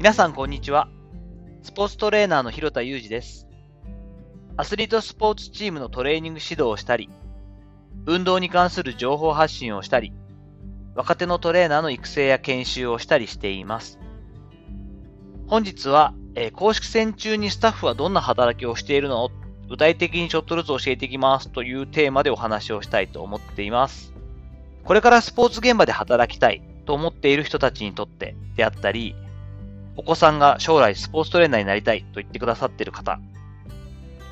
皆さんこんにちは。スポーツトレーナーの広田裕二です。アスリートスポーツチームのトレーニング指導をしたり、運動に関する情報発信をしたり、若手のトレーナーの育成や研修をしたりしています。本日は、えー、公式戦中にスタッフはどんな働きをしているの？を具体的にちょっとずつ教えていきますというテーマでお話をしたいと思っています。これからスポーツ現場で働きたいと思っている人たちにとってであったり、お子さんが将来スポーツトレーナーになりたいと言ってくださっている方、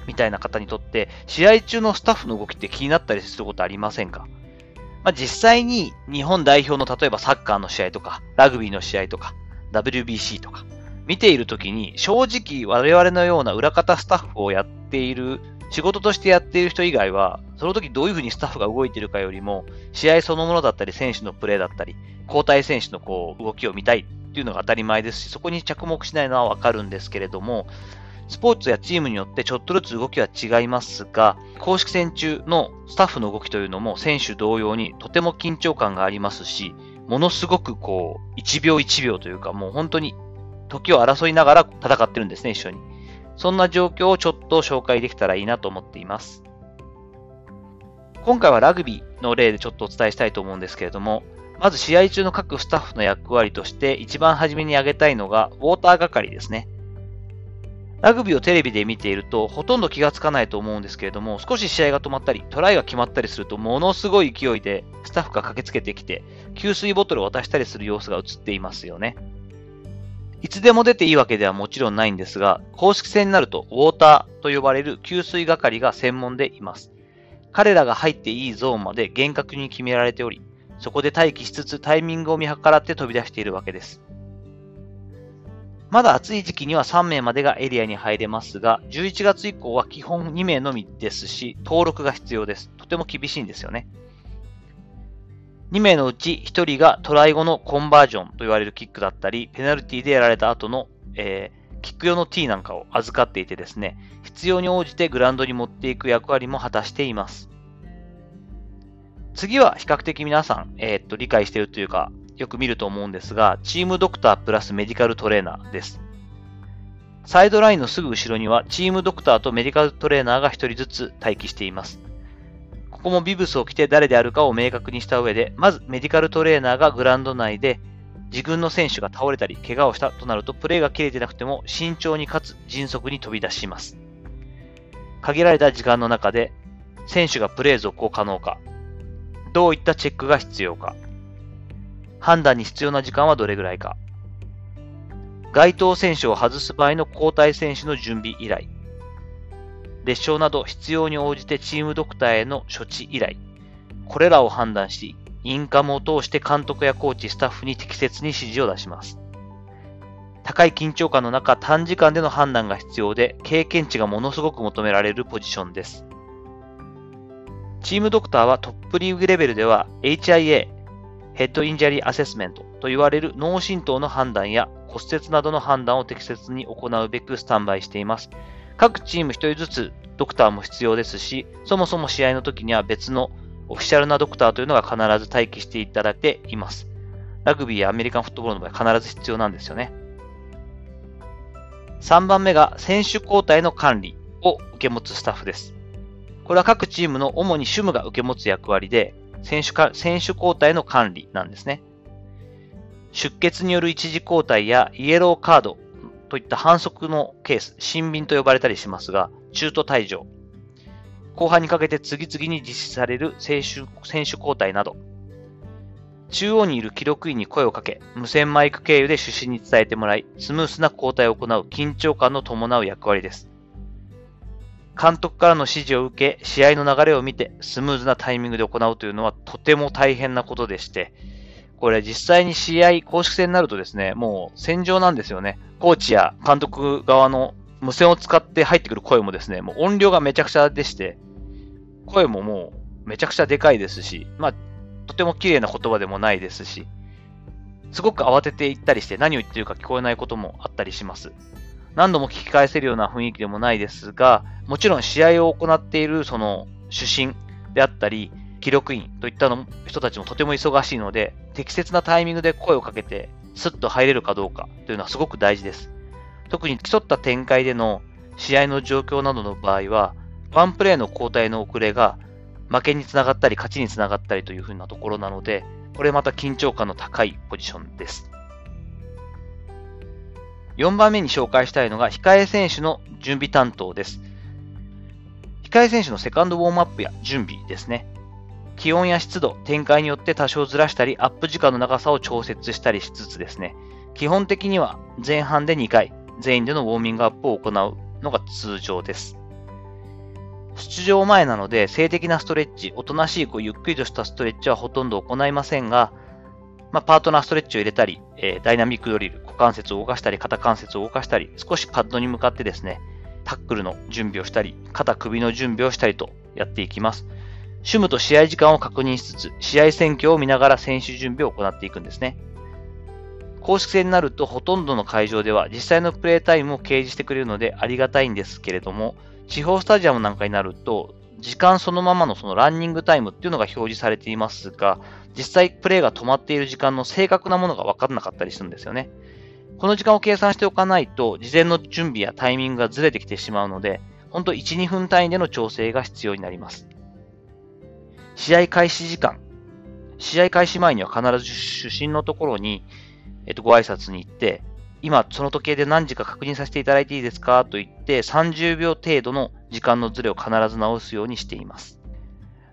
みたいな方にとって、試合中のスタッフの動きって気になったりすることありませんか？まあ、実際に日本代表の例えばサッカーの試合とか、ラグビーの試合とか、WBC とか、見ているときに正直我々のような裏方スタッフをやっている、仕事としてやっている人以外は、その時どういうふうにスタッフが動いてるかよりも、試合そのものだったり、選手のプレーだったり、交代選手のこう動きを見たいっていうのが当たり前ですし、そこに着目しないのはわかるんですけれども、スポーツやチームによってちょっとずつ動きは違いますが、公式戦中のスタッフの動きというのも選手同様にとても緊張感がありますし、ものすごくこう、1秒1秒というかもう本当に時を争いながら戦ってるんですね、一緒に。そんな状況をちょっと紹介できたらいいなと思っています。今回はラグビーの例でちょっとお伝えしたいと思うんですけれども、まず試合中の各スタッフの役割として一番初めに挙げたいのがウォーター係ですね。ラグビーをテレビで見ているとほとんど気がつかないと思うんですけれども、少し試合が止まったり、トライが決まったりするとものすごい勢いでスタッフが駆けつけてきて、給水ボトルを渡したりする様子が映っていますよね。いつでも出ていいわけではもちろんないんですが、公式戦になるとウォーターと呼ばれる給水係が専門でいます。彼らが入っていいゾーンまで厳格に決められており、そこで待機しつつタイミングを見計らって飛び出しているわけです。まだ暑い時期には3名までがエリアに入れますが、11月以降は基本2名のみですし、登録が必要です。とても厳しいんですよね。2名のうち1人がトライ後のコンバージョンと言われるキックだったり、ペナルティでやられた後の、えー、キック用の T なんかを預かっていてですね、必要に応じてグラウンドに持っていく役割も果たしています。次は比較的皆さん、えー、っと理解しているというか、よく見ると思うんですが、チームドクタープラスメディカルトレーナーです。サイドラインのすぐ後ろには、チームドクターとメディカルトレーナーが1人ずつ待機しています。ここもビブスを着て誰であるかを明確にした上で、まずメディカルトレーナーがグラウンド内で自分の選手が倒れたり怪我をしたとなるとプレーが切れてなくても慎重にかつ迅速に飛び出します。限られた時間の中で選手がプレー続行可能か、どういったチェックが必要か、判断に必要な時間はどれぐらいか。該当選手を外す場合の交代選手の準備依頼。列車など必要に応じてチームドクターへの処置依頼。これらを判断し、インカムを通して監督やコーチ、スタッフに適切に指示を出します。高い緊張感の中、短時間での判断が必要で、経験値がものすごく求められるポジションです。チームドクターはトップリーグレベルでは HIA、 Head Injury Assessment と言われる脳震盪の判断や骨折などの判断を適切に行うべくスタンバイしています。各チーム1人ずつドクターも必要ですし、そもそも試合の時には別のオフィシャルなドクターというのが必ず待機していただいています。ラグビーやアメリカンフットボールの場合必ず必要なんですよね。3番目が選手交代の管理を受け持つスタッフです。これは各チームの主に主務が受け持つ役割で、選手か選手交代の管理なんですね。出血による一時交代やイエローカードといった反則のケース、新便と呼ばれたりしますが、中途退場。後半にかけて次々に実施される選手選手交代など、中央にいる記録員に声をかけ、無線マイク経由で主審に伝えてもらい、スムースな交代を行う緊張感の伴う役割です。監督からの指示を受け、試合の流れを見て、スムーズなタイミングで行うというのはとても大変なことでして、これ実際に試合、公式戦になるとですね、もう戦場なんですよね。コーチや監督側の無線を使って入ってくる声もですね、もう音量がめちゃくちゃでして、声ももうめちゃくちゃでかいですし、まあ、とても綺麗な言葉でもないですし、すごく慌てていったりして何を言ってるか聞こえないこともあったりします。何度も聞き返せるような雰囲気でもないですが、もちろん試合を行っているその主審であったり、記録員といったの人たちもとても忙しいので、適切なタイミングで声をかけて、スッと入れるかどうかというのはすごく大事です。特に競った展開での試合の状況などの場合は、ワンプレーの交代の遅れが負けにつながったり勝ちにつながったりというふうなところなので、これまた緊張感の高いポジションです。4番目に紹介したいのが控え選手の準備担当です。控え選手のセカンドウォームアップや準備ですね。気温や湿度、展開によって多少ずらしたり、アップ時間の長さを調節したりしつつですね、基本的には前半で2回、全員でのウォーミングアップを行うのが通常です。出場前なので、静的なストレッチ、おとなしいこうゆっくりとしたストレッチはほとんど行いませんが、まあ、パートナーストレッチを入れたり、えー、ダイナミックドリル、股関節を動かしたり、肩関節を動かしたり、少しパッドに向かってですね、タックルの準備をしたり、肩首の準備をしたりとやっていきます。主務と試合時間を確認しつつ、試合選挙を見ながら選手準備を行っていくんですね。公式戦になるとほとんどの会場では実際のプレータイムを掲示してくれるのでありがたいんですけれども、地方スタジアムなんかになると、時間そのままのそのランニングタイムっていうのが表示されていますが、実際プレーが止まっている時間の正確なものが分からなかったりするんですよね。この時間を計算しておかないと、事前の準備やタイミングがずれてきてしまうので、ほんと1、2分単位での調整が必要になります。試合開始時間。試合開始前には必ず主審のところに、えっと、ご挨拶に行って、今、その時計で何時か確認させていただいていいですか？と言って、30秒程度の時間のズレを必ず直すようにしています。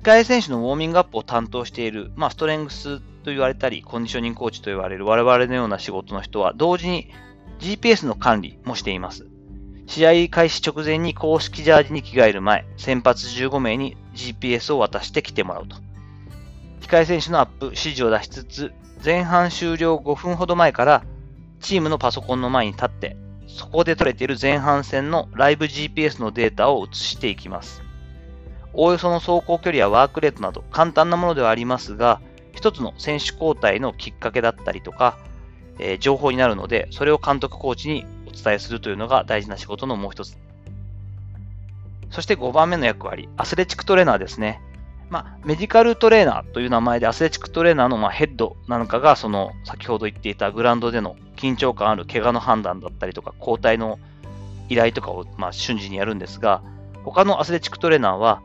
控え選手のウォーミングアップを担当している、まあ、ストレングスと言われたり、コンディショニングコーチと言われる我々のような仕事の人は、同時に GPS の管理もしています。試合開始直前に公式ジャージに着替える前、先発15名に GPS を渡して来てもらうと。控え選手のアップ指示を出しつつ、前半終了5分ほど前からチームのパソコンの前に立って、そこで取れている前半戦のライブ GPS のデータを移していきます。おおよその走行距離やワークレートなど簡単なものではありますが、一つの選手交代のきっかけだったりとか、えー、情報になるので、それを監督コーチにお伝えするというのが大事な仕事のもう一つ。そして5番目の役割、アスレチックトレーナーですね。まあ、メディカルトレーナーという名前でアスレチックトレーナーのまヘッドなのかが、その先ほど言っていたグラウンドでの緊張感ある怪我の判断だったりとか、交代の依頼とかをま瞬時にやるんですが、他のアスレチックトレーナーは、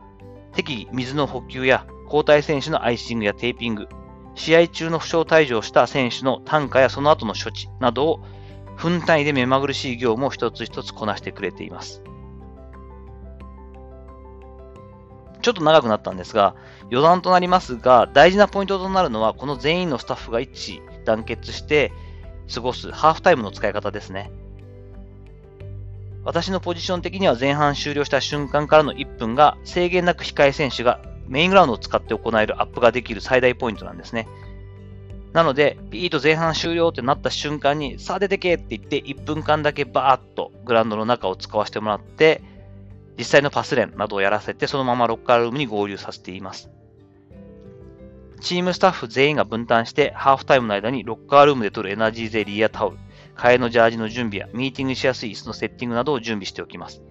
適宜水の補給や交代選手のアイシングやテーピング、試合中の負傷退場した選手の担架やその後の処置などを分単位で目まぐるしい業務を一つ一つこなしてくれています。ちょっと長くなったんですが、余談となりますが、大事なポイントとなるのは、この全員のスタッフが一致団結して過ごすハーフタイムの使い方ですね。私のポジション的には前半終了した瞬間からの1分が制限なく控え選手がメイングラウンドを使って行えるアップができる最大ポイントなんですね。なので、ピーと前半終了ってなった瞬間に、さあ出てけって言って1分間だけバーッとグラウンドの中を使わせてもらって、実際のパス練などをやらせて、そのままロッカールームに合流させています。チームスタッフ全員が分担して、ハーフタイムの間にロッカールームで取るエナジーゼリーやタオル、替えのジャージの準備やミーティングしやすい椅子のセッティングなどを準備しておきます。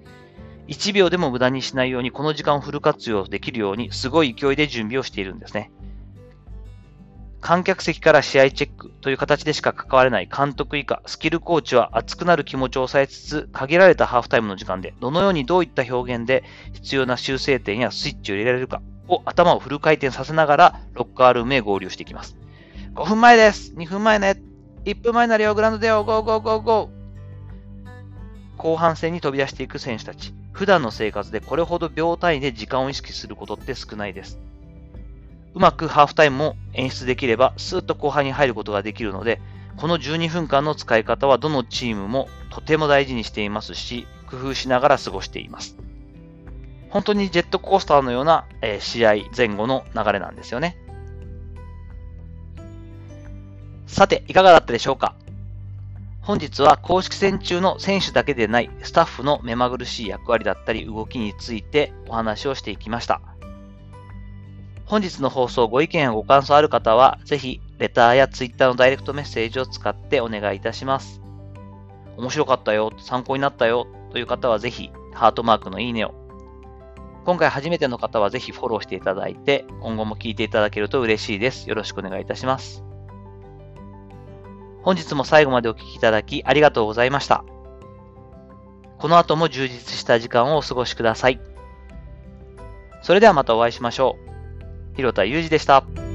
1秒でも無駄にしないように、この時間をフル活用できるように、すごい勢いで準備をしているんですね。観客席から試合チェックという形でしか関われない監督以下、スキルコーチは熱くなる気持ちを抑えつつ、限られたハーフタイムの時間で、どのようにどういった表現で必要な修正点やスイッチを入れられるかを頭をフル回転させながら、ロッカールームへ合流していきます。5分前です !2 分前ね !1 分前なるよグラウンドでよ Go go go go 後半戦に飛び出していく選手たち。普段の生活でこれほど秒単位で時間を意識することって少ないです。うまくハーフタイムも演出できれば、スーッと後半に入ることができるので、この12分間の使い方はどのチームもとても大事にしていますし、工夫しながら過ごしています。本当にジェットコースターのような、え試合前後の流れなんですよね。さて、いかがだったでしょうか？本日は公式戦中の選手だけでないスタッフの目まぐるしい役割だったり動きについてお話をしていきました。本日の放送ご意見やご感想ある方は、ぜひ、レターやツイッターのダイレクトメッセージを使ってお願いいたします。面白かったよ、参考になったよという方はぜひ、ハートマークのいいねを。今回初めての方はぜひフォローしていただいて、今後も聞いていただけると嬉しいです。よろしくお願いいたします。本日も最後までお聴きいただきありがとうございました。この後も充実した時間をお過ごしください。それではまたお会いしましょう。広田祐二でした。